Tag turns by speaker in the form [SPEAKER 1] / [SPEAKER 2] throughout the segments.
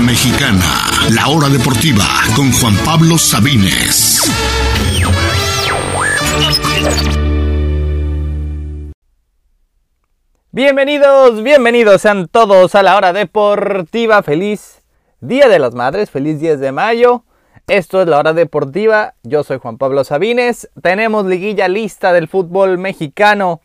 [SPEAKER 1] Mexicana, la hora deportiva con Juan Pablo Sabines.
[SPEAKER 2] Bienvenidos, bienvenidos sean todos a la hora deportiva. Feliz Día de las Madres, feliz 10 de mayo. Esto es la hora deportiva. Yo soy Juan Pablo Sabines. Tenemos liguilla lista del fútbol mexicano.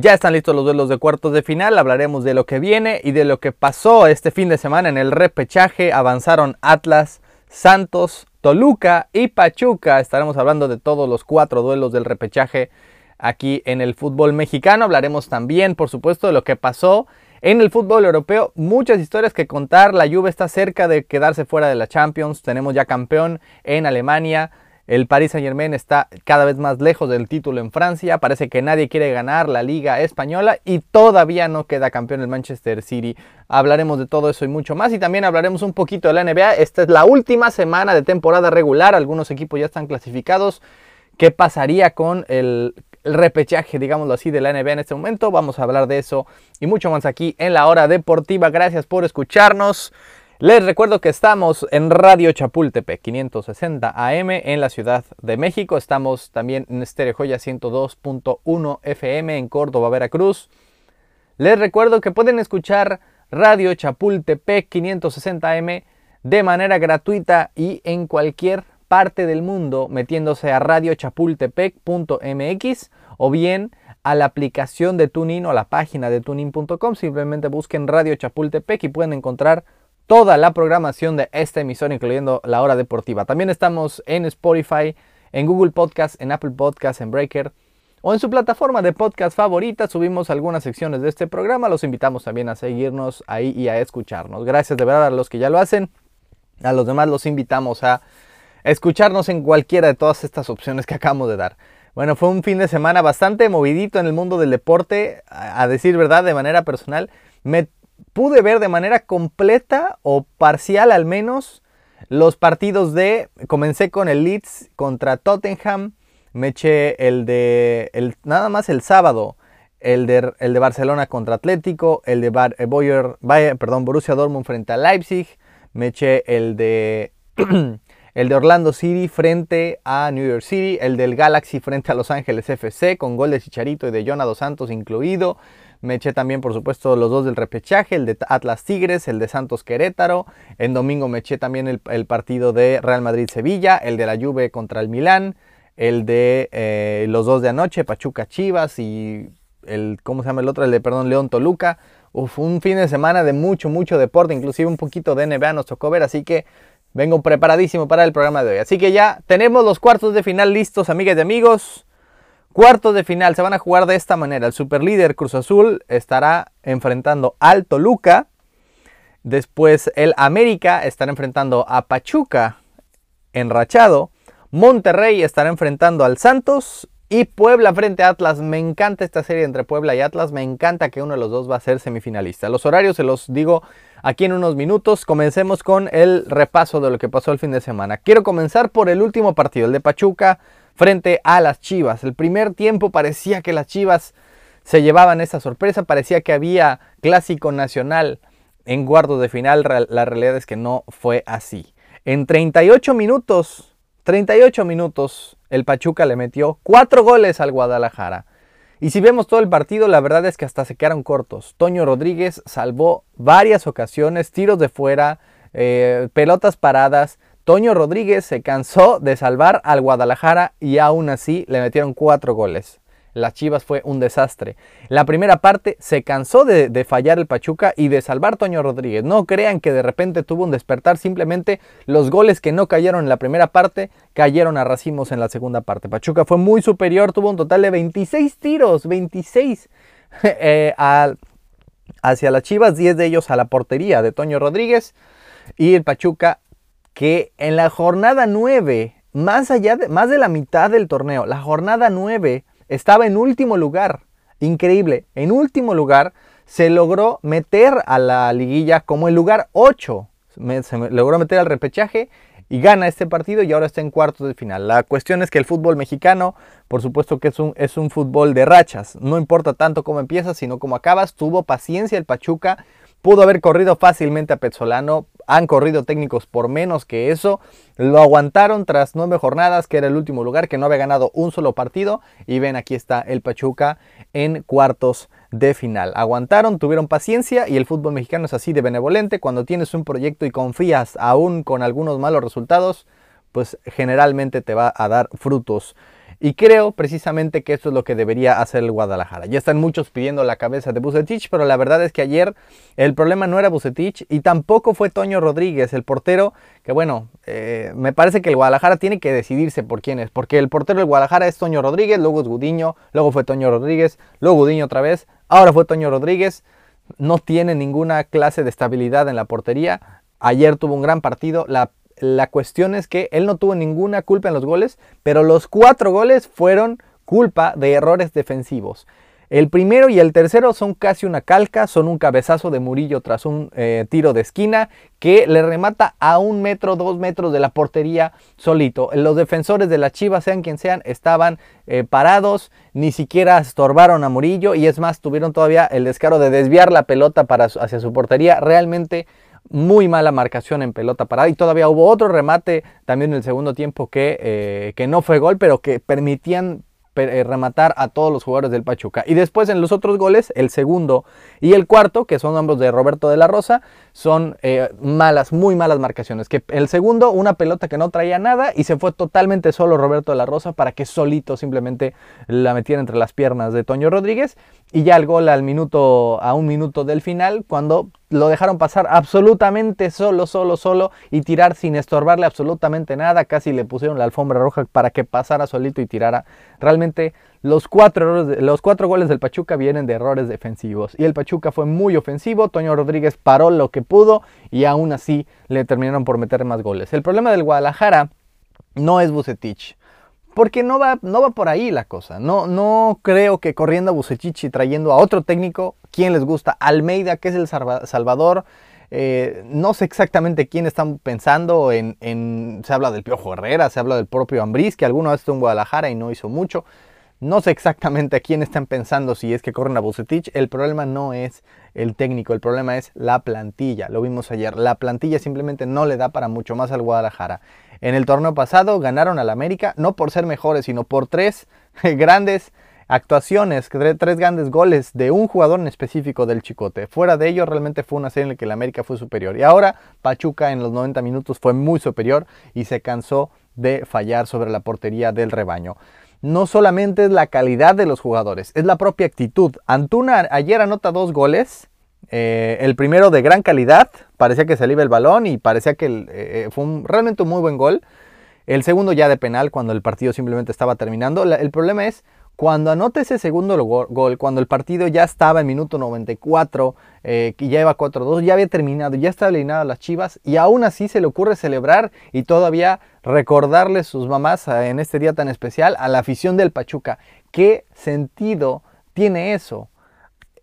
[SPEAKER 2] Ya están listos los duelos de cuartos de final. Hablaremos de lo que viene y de lo que pasó este fin de semana en el repechaje. Avanzaron Atlas, Santos, Toluca y Pachuca. Estaremos hablando de todos los cuatro duelos del repechaje aquí en el fútbol mexicano. Hablaremos también, por supuesto, de lo que pasó en el fútbol europeo. Muchas historias que contar. La Juve está cerca de quedarse fuera de la Champions. Tenemos ya campeón en Alemania. El Paris Saint Germain está cada vez más lejos del título en Francia. Parece que nadie quiere ganar la Liga Española y todavía no queda campeón el Manchester City. Hablaremos de todo eso y mucho más. Y también hablaremos un poquito de la NBA. Esta es la última semana de temporada regular. Algunos equipos ya están clasificados. ¿Qué pasaría con el el repechaje, digámoslo así, de la NBA en este momento. Vamos a hablar de eso y mucho más aquí en la hora deportiva. Gracias por escucharnos. Les recuerdo que estamos en Radio Chapultepec 560 AM en la Ciudad de México. Estamos también en Estéreo Joya 102.1 FM en Córdoba, Veracruz. Les recuerdo que pueden escuchar Radio Chapultepec 560 AM de manera gratuita y en cualquier parte del mundo metiéndose a radiochapultepec.mx o bien a la aplicación de Tunin o a la página de tunin.com. Simplemente busquen Radio Chapultepec y pueden encontrar toda la programación de esta emisión, incluyendo la hora deportiva. También estamos en Spotify, en Google Podcast, en Apple Podcast, en Breaker o en su plataforma de podcast favorita. Subimos algunas secciones de este programa. Los invitamos también a seguirnos ahí y a escucharnos. Gracias de verdad a los que ya lo hacen. A los demás los invitamos a escucharnos en cualquiera de todas estas opciones que acabamos de dar. Bueno, fue un fin de semana bastante movidito en el mundo del deporte, a, decir verdad, de manera personal. Me pude ver de manera completa o parcial al menos los partidos de... Comencé con el Leeds contra Tottenham, me eché el de... El, nada más el sábado, el de, el de Barcelona contra Atlético, el de Bar, eh, Borussia Dortmund frente a Leipzig, me eché el de... el de Orlando City frente a New York City, el del Galaxy frente a Los Ángeles FC con gol de Chicharito y de Jonah Dos Santos incluido. Me eché también, por supuesto, los dos del repechaje, el de Atlas Tigres, el de Santos Querétaro. En domingo me eché también el, partido de Real Madrid-Sevilla, el de la Juve contra el Milán, el de eh, los dos de anoche, Pachuca Chivas y el, ¿cómo se llama el otro? El de, perdón, León Toluca. Uf, un fin de semana de mucho, mucho deporte, inclusive un poquito de NBA nos tocó ver, así que Vengo preparadísimo para el programa de hoy. Así que ya tenemos los cuartos de final listos, amigas y amigos. Cuartos de final se van a jugar de esta manera. El superlíder Cruz Azul estará enfrentando al Toluca. Después el América estará enfrentando a Pachuca enrachado. Monterrey estará enfrentando al Santos. Y Puebla frente a Atlas. Me encanta esta serie entre Puebla y Atlas. Me encanta que uno de los dos va a ser semifinalista. Los horarios se los digo aquí en unos minutos. Comencemos con el repaso de lo que pasó el fin de semana. Quiero comenzar por el último partido, el de Pachuca frente a las Chivas. El primer tiempo parecía que las Chivas se llevaban esa sorpresa, parecía que había clásico nacional en guardo de final. La realidad es que no fue así. En 38 minutos, 38 minutos, el Pachuca le metió 4 goles al Guadalajara. Y si vemos todo el partido, la verdad es que hasta se quedaron cortos. Toño Rodríguez salvó varias ocasiones, tiros de fuera, eh, pelotas paradas. Toño Rodríguez se cansó de salvar al Guadalajara y aún así le metieron cuatro goles las Chivas fue un desastre. La primera parte se cansó de, fallar el Pachuca y de salvar Toño Rodríguez. No crean que de repente tuvo un despertar, simplemente los goles que no cayeron en la primera parte cayeron a racimos en la segunda parte. Pachuca fue muy superior, tuvo un total de 26 tiros, 26 eh, hacia las Chivas, 10 de ellos a la portería de Toño Rodríguez y el Pachuca que en la jornada 9 más allá de, más de la mitad del torneo, la jornada 9 estaba en último lugar. Increíble. En último lugar se logró meter a la liguilla como el lugar 8. se logró meter al repechaje y gana este partido y ahora está en cuartos de final. La cuestión es que el fútbol mexicano, por supuesto que es un, es un fútbol de rachas. No importa tanto cómo empiezas, sino cómo acabas. Tuvo paciencia el Pachuca. Pudo haber corrido fácilmente a Petzolano. Han corrido técnicos por menos que eso. Lo aguantaron tras nueve jornadas, que era el último lugar, que no había ganado un solo partido. Y ven, aquí está el Pachuca en cuartos de final. Aguantaron, tuvieron paciencia y el fútbol mexicano es así de benevolente. Cuando tienes un proyecto y confías aún con algunos malos resultados, pues generalmente te va a dar frutos. Y creo precisamente que esto es lo que debería hacer el Guadalajara. Ya están muchos pidiendo la cabeza de Bucetich, pero la verdad es que ayer el problema no era Bucetich y tampoco fue Toño Rodríguez, el portero, que bueno, eh, me parece que el Guadalajara tiene que decidirse por quién es, porque el portero del Guadalajara es Toño Rodríguez, luego es Gudiño, luego fue Toño Rodríguez, luego Gudiño otra vez, ahora fue Toño Rodríguez, no tiene ninguna clase de estabilidad en la portería. Ayer tuvo un gran partido, la la cuestión es que él no tuvo ninguna culpa en los goles, pero los cuatro goles fueron culpa de errores defensivos. El primero y el tercero son casi una calca, son un cabezazo de Murillo tras un eh, tiro de esquina que le remata a un metro, dos metros de la portería solito. Los defensores de la Chivas, sean quien sean, estaban eh, parados, ni siquiera estorbaron a Murillo y es más, tuvieron todavía el descaro de desviar la pelota para, hacia su portería. Realmente muy mala marcación en pelota parada y todavía hubo otro remate también en el segundo tiempo que, eh, que no fue gol, pero que permitían eh, rematar a todos los jugadores del Pachuca. Y después en los otros goles, el segundo y el cuarto, que son ambos de Roberto de la Rosa, son eh, malas, muy malas marcaciones. Que el segundo, una pelota que no traía nada y se fue totalmente solo Roberto de la Rosa para que solito simplemente la metiera entre las piernas de Toño Rodríguez. Y ya el gol al minuto, a un minuto del final, cuando lo dejaron pasar absolutamente solo, solo, solo y tirar sin estorbarle absolutamente nada. Casi le pusieron la alfombra roja para que pasara solito y tirara. Realmente los cuatro, los cuatro goles del Pachuca vienen de errores defensivos. Y el Pachuca fue muy ofensivo. Toño Rodríguez paró lo que pudo y aún así le terminaron por meter más goles. El problema del Guadalajara no es Bucetich. Porque no va, no va por ahí la cosa. No, no creo que corriendo a Bucetich y trayendo a otro técnico, ¿quién les gusta? Almeida, que es el Salvador. Eh, no sé exactamente quién están pensando en, Se habla del Piojo Herrera, se habla del propio Ambriz, que alguna vez estuvo en Guadalajara y no hizo mucho. No sé exactamente a quién están pensando si es que corren a Bucetich. El problema no es el técnico, el problema es la plantilla. Lo vimos ayer. La plantilla simplemente no le da para mucho más al Guadalajara. En el torneo pasado ganaron al América, no por ser mejores, sino por tres grandes actuaciones, tres grandes goles de un jugador en específico del Chicote. Fuera de ello, realmente fue una serie en la que el América fue superior. Y ahora Pachuca en los 90 minutos fue muy superior y se cansó de fallar sobre la portería del rebaño no solamente es la calidad de los jugadores, es la propia actitud. Antuna ayer anota dos goles. Eh, el primero de gran calidad, parecía que se el balón y parecía que eh, eh, fue realmente un muy buen gol. El segundo ya de penal cuando el partido simplemente estaba terminando. el problema es cuando anota ese segundo gol, cuando el partido ya estaba en minuto 94, eh, que ya iba 4-2, ya había terminado, ya estaba eliminado las Chivas, y aún así se le ocurre celebrar y todavía recordarle sus mamás eh, en este día tan especial a la afición del Pachuca. ¿Qué sentido tiene eso?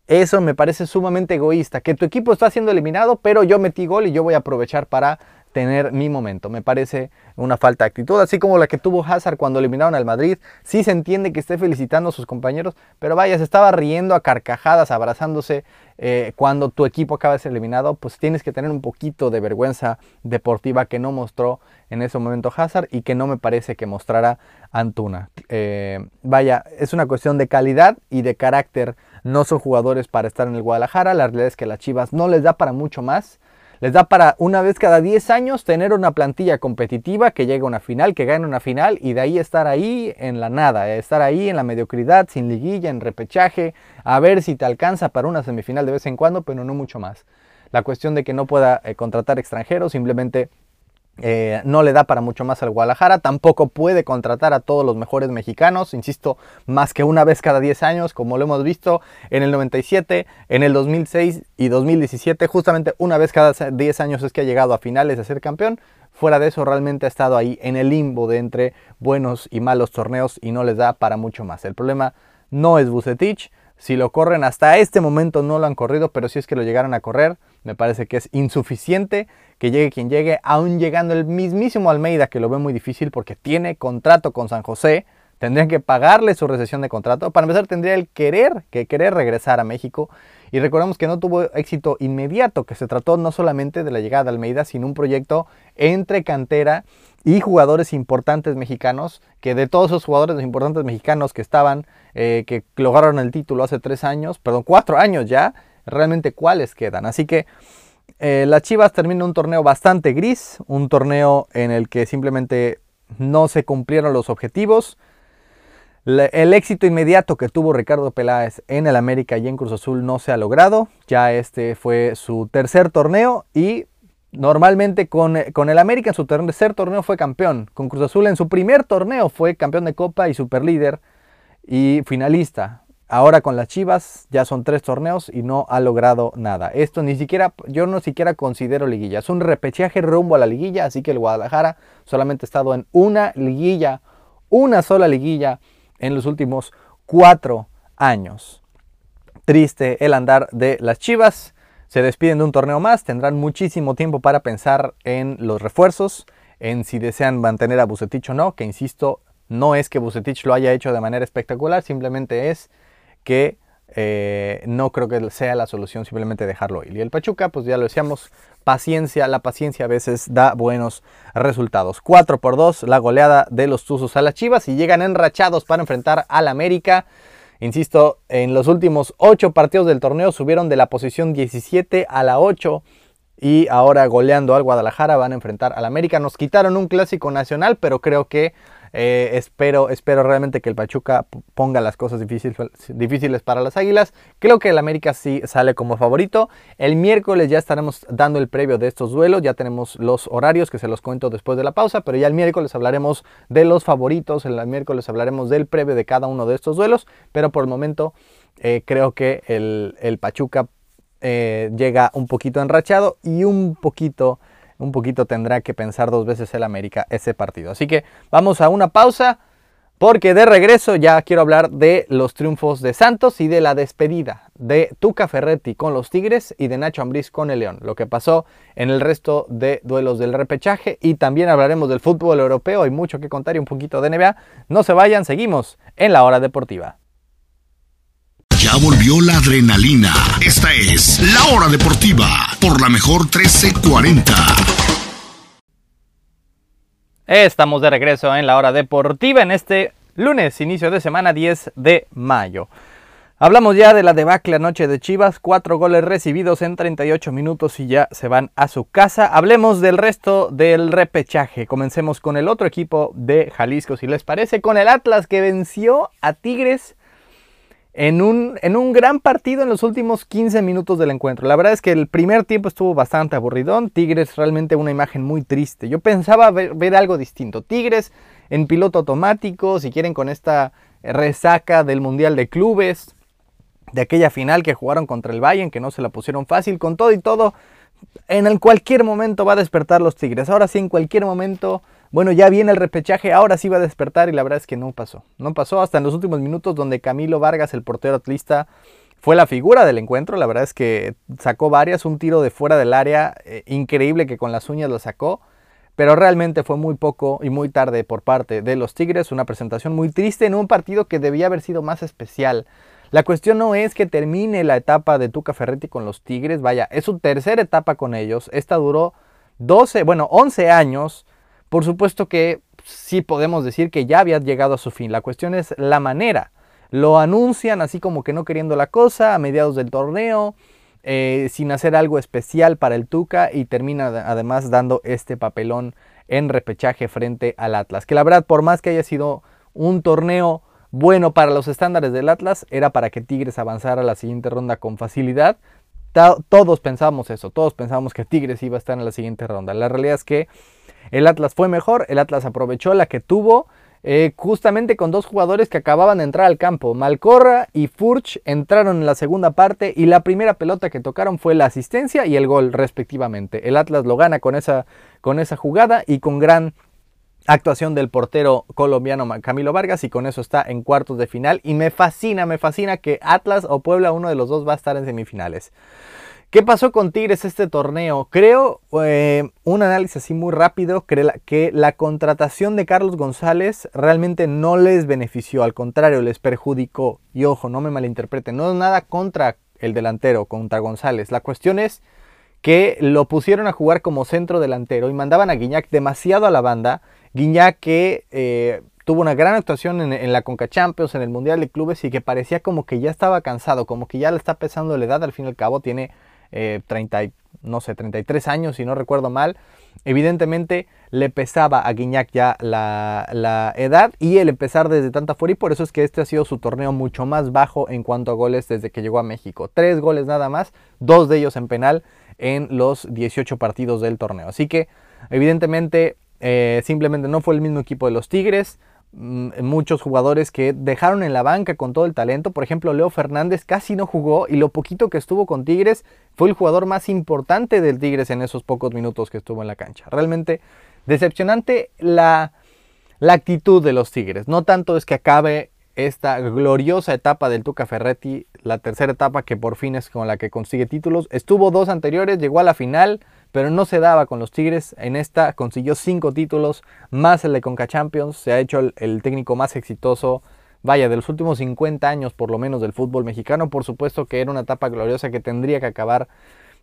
[SPEAKER 2] Eso me parece sumamente egoísta, que tu equipo está siendo eliminado, pero yo metí gol y yo voy a aprovechar para tener mi momento. Me parece una falta de actitud, así como la que tuvo Hazard cuando eliminaron al Madrid. Sí se entiende que esté felicitando a sus compañeros, pero vaya, se estaba riendo a carcajadas, abrazándose eh, cuando tu equipo acaba de ser eliminado. Pues tienes que tener un poquito de vergüenza deportiva que no mostró en ese momento Hazard y que no me parece que mostrara Antuna. Eh, vaya, es una cuestión de calidad y de carácter. No son jugadores para estar en el Guadalajara. La realidad es que las Chivas no les da para mucho más les da para una vez cada 10 años tener una plantilla competitiva que llegue a una final, que gane una final y de ahí estar ahí en la nada, estar ahí en la mediocridad, sin liguilla, en repechaje, a ver si te alcanza para una semifinal de vez en cuando, pero no mucho más. La cuestión de que no pueda eh, contratar extranjeros, simplemente eh, no le da para mucho más al Guadalajara, tampoco puede contratar a todos los mejores mexicanos, insisto, más que una vez cada 10 años, como lo hemos visto en el 97, en el 2006 y 2017, justamente una vez cada 10 años es que ha llegado a finales de ser campeón. Fuera de eso, realmente ha estado ahí en el limbo de entre buenos y malos torneos y no les da para mucho más. El problema no es Bucetich, si lo corren hasta este momento no lo han corrido, pero si es que lo llegaran a correr, me parece que es insuficiente que llegue quien llegue, aún llegando el mismísimo Almeida, que lo ve muy difícil porque tiene contrato con San José, tendrían que pagarle su recesión de contrato. Para empezar, tendría el querer, que querer regresar a México. Y recordemos que no tuvo éxito inmediato, que se trató no solamente de la llegada de Almeida, sino un proyecto entre cantera y jugadores importantes mexicanos, que de todos esos jugadores importantes mexicanos que estaban, eh, que lograron el título hace tres años, perdón, cuatro años ya, realmente cuáles quedan. Así que eh, las Chivas termina un torneo bastante gris, un torneo en el que simplemente no se cumplieron los objetivos. el éxito inmediato que tuvo Ricardo Peláez en el América y en Cruz Azul no se ha logrado. Ya este fue su tercer torneo y Normalmente con, con, el América en su tercer torneo fue campeón. Con Cruz Azul en su primer torneo fue campeón de Copa y superlíder y finalista. Ahora con las Chivas ya son tres torneos y no ha logrado nada. Esto ni siquiera, yo no siquiera considero liguilla. Es un repechaje rumbo a la liguilla, así que el Guadalajara solamente ha estado en una liguilla, una sola liguilla en los últimos cuatro años. Triste el andar de las Chivas se despiden de un torneo más, tendrán muchísimo tiempo para pensar en los refuerzos, en si desean mantener a Bucetich o no, que insisto, no es que Bucetich lo haya hecho de manera espectacular, simplemente es que eh, no creo que sea la solución simplemente dejarlo ir. Y el Pachuca, pues ya lo decíamos, paciencia, la paciencia a veces da buenos resultados. 4 por 2, la goleada de los Tuzos a las Chivas y llegan enrachados para enfrentar al América. Insisto, en los últimos 8 partidos del torneo subieron de la posición 17 a la 8 y ahora goleando al Guadalajara van a enfrentar al América. Nos quitaron un clásico nacional, pero creo que eh, espero, espero realmente que el Pachuca ponga las cosas difíciles, para las Águilas. Creo que el América sí sale como favorito. El miércoles ya estaremos dando el previo de estos duelos. Ya tenemos los horarios que se los cuento después de la pausa. Pero ya el miércoles hablaremos de los favoritos. El miércoles hablaremos del previo de cada uno de estos duelos. Pero por el momento eh, creo que el, Pachuca eh, llega un poquito enrachado y un poquito un poquito tendrá que pensar dos veces el América ese partido. Así que vamos a una pausa porque de regreso ya quiero hablar de los triunfos de Santos y de la despedida de Tuca Ferretti con los Tigres y de Nacho Ambriz con el León. Lo que pasó en el resto de duelos del repechaje y también hablaremos del fútbol europeo. Hay mucho que contar y un poquito de NBA. No se vayan, seguimos en la hora deportiva.
[SPEAKER 1] Ya volvió la adrenalina. Esta es La Hora Deportiva por la mejor 1340.
[SPEAKER 2] Estamos de regreso en La Hora Deportiva en este lunes, inicio de semana 10 de mayo. Hablamos ya de la debacle anoche de Chivas, cuatro goles recibidos en 38 minutos y ya se van a su casa. Hablemos del resto del repechaje. Comencemos con el otro equipo de Jalisco, si les parece, con el Atlas que venció a Tigres en un, en un gran partido en los últimos 15 minutos del encuentro. La verdad es que el primer tiempo estuvo bastante aburridón. Tigres realmente una imagen muy triste. Yo pensaba ver, algo distinto. Tigres en piloto automático, si quieren con esta resaca del Mundial de Clubes, de aquella final que jugaron contra el Bayern, que no se la pusieron fácil, con todo y todo. En cualquier momento va a despertar los Tigres. Ahora sí, en cualquier momento bueno, ya viene el repechaje, ahora sí va a despertar y la verdad es que no pasó. No pasó hasta en los últimos minutos donde Camilo Vargas, el portero atlista, fue la figura del encuentro. La verdad es que sacó varias, un tiro de fuera del área, eh, increíble que con las uñas lo sacó. Pero realmente fue muy poco y muy tarde por parte de los Tigres, una presentación muy triste en un partido que debía haber sido más especial. La cuestión no es que termine la etapa de Tuca Ferretti con los Tigres, vaya, es su tercera etapa con ellos. Esta duró 12, bueno, 11 años por supuesto que sí podemos decir que ya había llegado a su fin. La cuestión es la manera. Lo anuncian así como que no queriendo la cosa a mediados del torneo, eh, sin hacer algo especial para el Tuca y termina además dando este papelón en repechaje frente al Atlas. Que la verdad, por más que haya sido un torneo bueno para los estándares del Atlas, era para que Tigres avanzara a la siguiente ronda con facilidad. Todos pensábamos eso, todos pensábamos que Tigres iba a estar en la siguiente ronda. La realidad es que el Atlas fue mejor, el Atlas aprovechó la que tuvo eh, justamente con dos jugadores que acababan de entrar al campo. Malcorra y Furch entraron en la segunda parte y la primera pelota que tocaron fue la asistencia y el gol respectivamente. El Atlas lo gana con esa, con esa jugada y con gran actuación del portero colombiano Camilo Vargas y con eso está en cuartos de final y me fascina, me fascina que Atlas o Puebla, uno de los dos va a estar en semifinales. ¿Qué pasó con Tigres este torneo? Creo, eh, un análisis así muy rápido, que la contratación de Carlos González realmente no les benefició, al contrario, les perjudicó. Y ojo, no me malinterpreten, no es nada contra el delantero, contra González. La cuestión es que lo pusieron a jugar como centro delantero y mandaban a Guiñac demasiado a la banda. Guiñac que eh, tuvo una gran actuación en, la Conca Champions, en el Mundial de Clubes y que parecía como que ya estaba cansado, como que ya le está pesando la edad, al fin y al cabo tiene 30, eh, no sé, 33 años, si no recuerdo mal. Evidentemente le pesaba a Guiñac ya la, edad y el empezar desde tanta fuera y por eso es que este ha sido su torneo mucho más bajo en cuanto a goles desde que llegó a México. Tres goles nada más, dos de ellos en penal en los 18 partidos del torneo. Así que evidentemente eh, simplemente no fue el mismo equipo de los Tigres. Mm, muchos jugadores que dejaron en la banca con todo el talento. Por ejemplo, Leo Fernández casi no jugó y lo poquito que estuvo con Tigres fue el jugador más importante del Tigres en esos pocos minutos que estuvo en la cancha. Realmente decepcionante la, la actitud de los Tigres. No tanto es que acabe esta gloriosa etapa del Tuca Ferretti, la tercera etapa que por fin es con la que consigue títulos. Estuvo dos anteriores, llegó a la final, pero no se daba con los Tigres. En esta consiguió cinco títulos, más el de Conca Champions. Se ha hecho el, técnico más exitoso, vaya, de los últimos 50 años por lo menos del fútbol mexicano. Por supuesto que era una etapa gloriosa que tendría que acabar,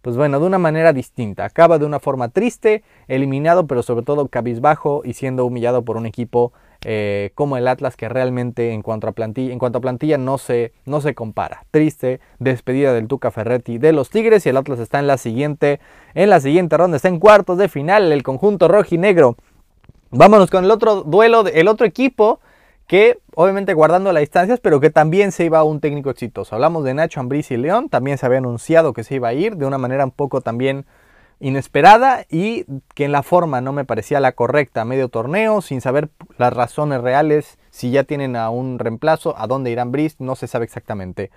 [SPEAKER 2] pues bueno, de una manera distinta. Acaba de una forma triste, eliminado, pero sobre todo cabizbajo y siendo humillado por un equipo eh, como el Atlas que realmente en cuanto a plantilla, no, se, no se compara. Triste despedida del Tuca Ferretti de los Tigres y el Atlas está en la siguiente, en la siguiente ronda, está en cuartos de final el conjunto rojinegro. Vámonos con el otro duelo, el otro equipo que obviamente guardando las distancias, pero que también se iba a un técnico exitoso. Hablamos de Nacho Ambriz y León, también se había anunciado que se iba a ir de una manera un poco también inesperada y que en la forma no me parecía la correcta medio torneo, sin saber las razones reales, si ya tienen a un reemplazo, a dónde irán Brice, no se sabe exactamente.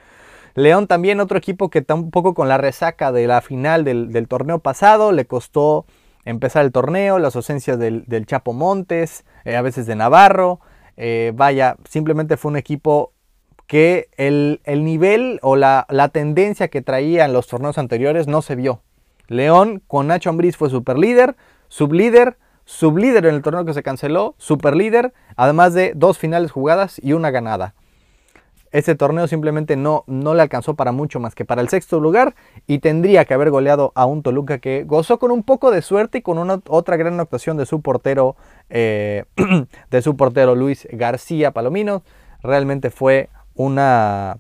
[SPEAKER 2] León también otro equipo que está un poco con la resaca de la final del, torneo pasado, le costó empezar el torneo, las ausencias del, Chapo Montes, eh, a veces de Navarro, eh, vaya, simplemente fue un equipo que el, nivel o la, la tendencia que traía en los torneos anteriores no se vio. León con Nacho Ambriz fue superlíder, sublíder, sublíder en el torneo que se canceló, superlíder, además de dos finales jugadas y una ganada. Este torneo simplemente no, no le alcanzó para mucho más que para el sexto lugar y tendría que haber goleado a un Toluca que gozó con un poco de suerte y con una, otra gran actuación de su portero, eh, de su portero Luis García Palomino. Realmente fue una,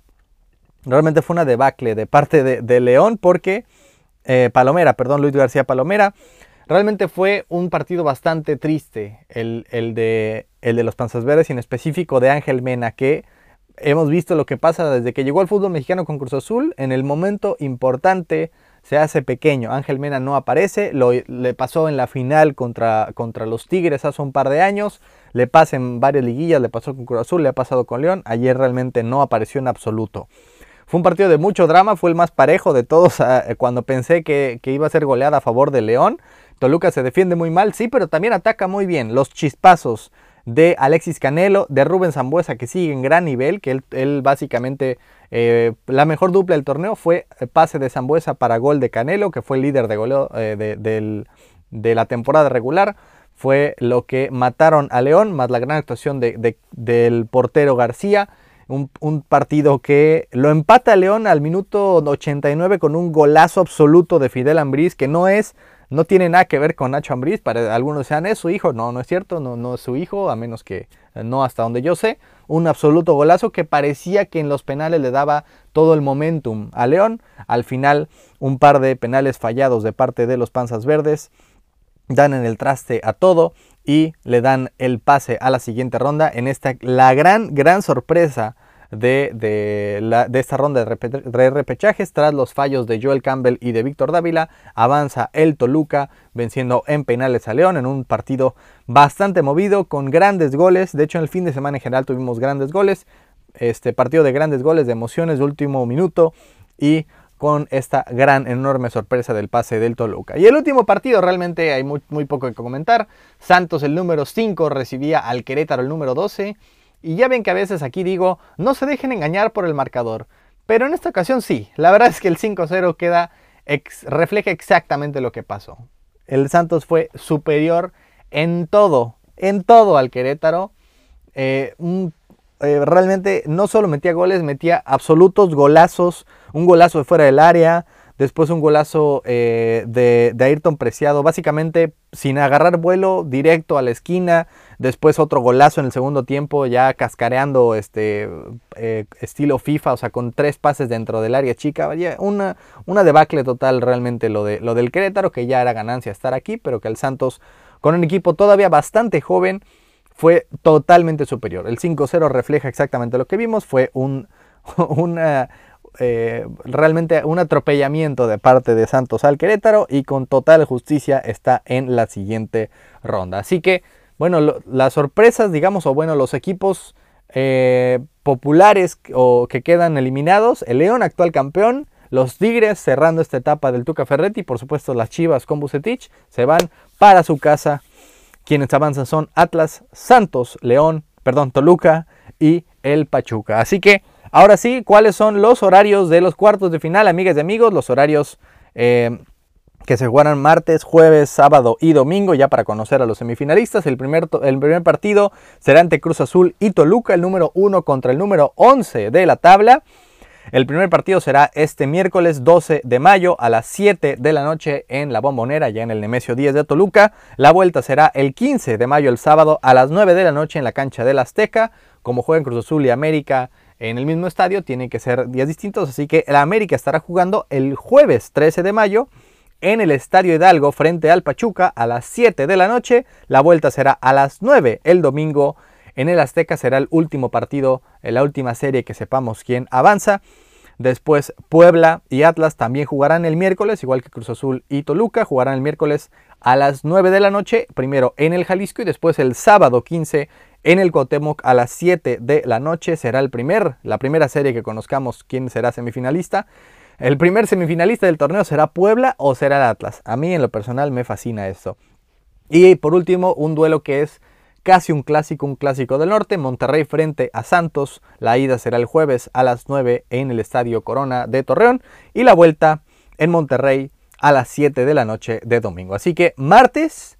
[SPEAKER 2] realmente fue una debacle de parte de León porque eh, Palomera, perdón, Luis García Palomera. Realmente fue un partido bastante triste el, de, el de los Panzas Verdes y en específico de Ángel Mena, que hemos visto lo que pasa desde que llegó al fútbol mexicano con Cruz Azul. En el momento importante se hace pequeño. Ángel Mena no aparece, le pasó en la final contra, contra los Tigres hace un par de años, le pasa en varias liguillas, le pasó con Cruz Azul, le ha pasado con León. Ayer realmente no apareció en absoluto. Fue un partido de mucho drama, fue el más parejo de todos ah, cuando pensé que, iba a ser goleada a favor de León. Toluca se defiende muy mal, sí, pero también ataca muy bien. Los chispazos de Alexis Canelo, de Rubén Zambuesa, que sigue en gran nivel, que él, básicamente eh, la mejor dupla del torneo fue pase de Zambuesa para gol de Canelo, que fue el líder de goleo eh, de, la temporada regular. Fue lo que mataron a León, más la gran actuación del portero García. Un, partido que lo empata León al minuto 89 con un golazo absoluto de Fidel Ambriz, que no es, no tiene nada que ver con Nacho Ambriz. Para algunos sean es su hijo, no, no es cierto, no, no es su hijo, a menos que eh, no hasta donde yo sé. Un absoluto golazo que parecía que en los penales le daba todo el momentum a León. Al final, un par de penales fallados de parte de los Panzas Verdes dan en el traste a todo y le dan el pase a la siguiente ronda. En esta, la gran, gran sorpresa de, de, esta ronda de, repechajes, tras los fallos de Joel Campbell y de Víctor Dávila, avanza el Toluca venciendo en penales a León en un partido bastante movido con grandes goles. De hecho, en el fin de semana en general tuvimos grandes goles. Este partido de grandes goles, de emociones de último minuto y con esta gran, enorme sorpresa del pase del Toluca. Y el último partido, realmente hay muy, poco que comentar. Santos, el número 5, recibía al Querétaro, el número 12. Y ya ven que a veces aquí digo, no se dejen engañar por el marcador. Pero en esta ocasión sí, la verdad es que el 5-0 queda refleja exactamente lo que pasó. El Santos fue superior en todo, en todo al Querétaro. Eh, eh, realmente no solo metía goles, metía absolutos golazos, un golazo de fuera del área, después un golazo eh, de, Ayrton Preciado, básicamente sin agarrar vuelo, directo a la esquina, después otro golazo en el segundo tiempo, ya cascareando este estilo FIFA, o sea, con tres pases dentro del área chica, una, una debacle total realmente lo, de, lo del Querétaro, que ya era ganancia estar aquí, pero que el Santos, con un equipo todavía bastante joven, fue totalmente superior. El 5-0 refleja exactamente lo que vimos, fue un, eh, realmente un atropellamiento de parte de Santos al Querétaro y con total justicia está en la siguiente ronda. Así que, bueno, las sorpresas, digamos, o bueno, los equipos eh, populares o que quedan eliminados, el León actual campeón, los Tigres cerrando esta etapa del Tuca Ferretti, por supuesto las Chivas con Bucetich, se van para su casa quienes avanzan son Atlas, Santos, León, perdón, Toluca y el Pachuca. Así que ahora sí, ¿cuáles son los horarios de los cuartos de final, amigas y amigos? Los horarios eh, que se jugarán martes, jueves, sábado y domingo, ya para conocer a los semifinalistas. El primer, el primer partido será ante Cruz Azul y Toluca, el número 1 contra el número 11 de la tabla. El primer partido será este miércoles 12 de mayo a las 7 de la noche en la Bombonera, ya en el Nemesio 10 de Toluca. La vuelta será el 15 de mayo, el sábado, a las 9 de la noche en la cancha del Azteca. Como juegan Cruz Azul y América en el mismo estadio, tienen que ser días distintos, así que la América estará jugando el jueves 13 de mayo en el Estadio Hidalgo frente al Pachuca a las 7 de la noche. La vuelta será a las 9 el domingo en el Azteca será el último partido, la última serie que sepamos quién avanza. Después Puebla y Atlas también jugarán el miércoles, igual que Cruz Azul y Toluca, jugarán el miércoles a las 9 de la noche, primero en el Jalisco y después el sábado 15 en el Cotemoc a las 7 de la noche. Será el primer, la primera serie que conozcamos quién será semifinalista. El primer semifinalista del torneo será Puebla o será el Atlas. A mí en lo personal me fascina esto. Y por último, un duelo que es casi un clásico, un clásico del norte, Monterrey frente a Santos, la ida será el jueves a las 9 en el Estadio Corona de Torreón y la vuelta en Monterrey a las 7 de la noche de domingo. Así que martes,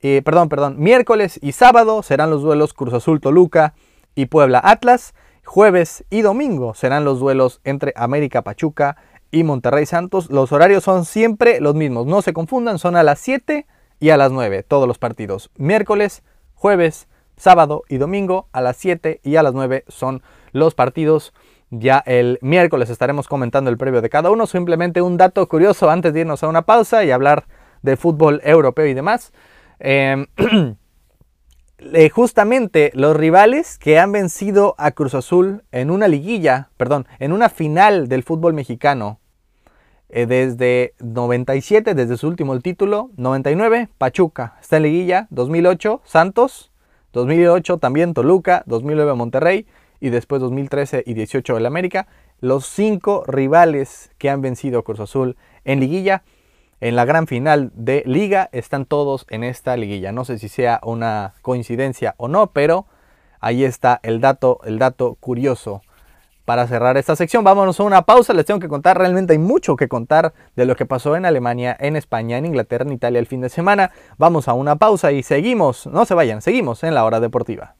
[SPEAKER 2] eh, perdón, perdón, miércoles y sábado serán los duelos Cruz Azul Toluca y Puebla Atlas. Jueves y domingo serán los duelos entre América Pachuca y Monterrey Santos. Los horarios son siempre los mismos, no se confundan, son a las 7 y a las 9 todos los partidos. Miércoles, jueves, sábado y domingo a las 7 y a las 9 son los partidos. Ya el miércoles estaremos comentando el previo de cada uno. Simplemente un dato curioso antes de irnos a una pausa y hablar de fútbol europeo y demás. Em, eh, justamente los rivales que han vencido a Cruz Azul en una liguilla, perdón, en una final del fútbol mexicano eh, desde 97, desde su último título, 99, Pachuca, está en liguilla, 2008, Santos, 2008 también Toluca, 2009 Monterrey y después 2013 y 18 el América. Los cinco rivales que han vencido Cruz Azul en liguilla, en la gran final de liga, están todos en esta liguilla. No sé si sea una coincidencia o no, pero ahí está el dato, el dato curioso para cerrar esta sección, vámonos a una pausa. Les tengo que contar, realmente hay mucho que contar de lo que pasó en Alemania, en España, en Inglaterra, en Italia el fin de semana. Vamos a una pausa y seguimos, no se vayan, seguimos en la hora deportiva.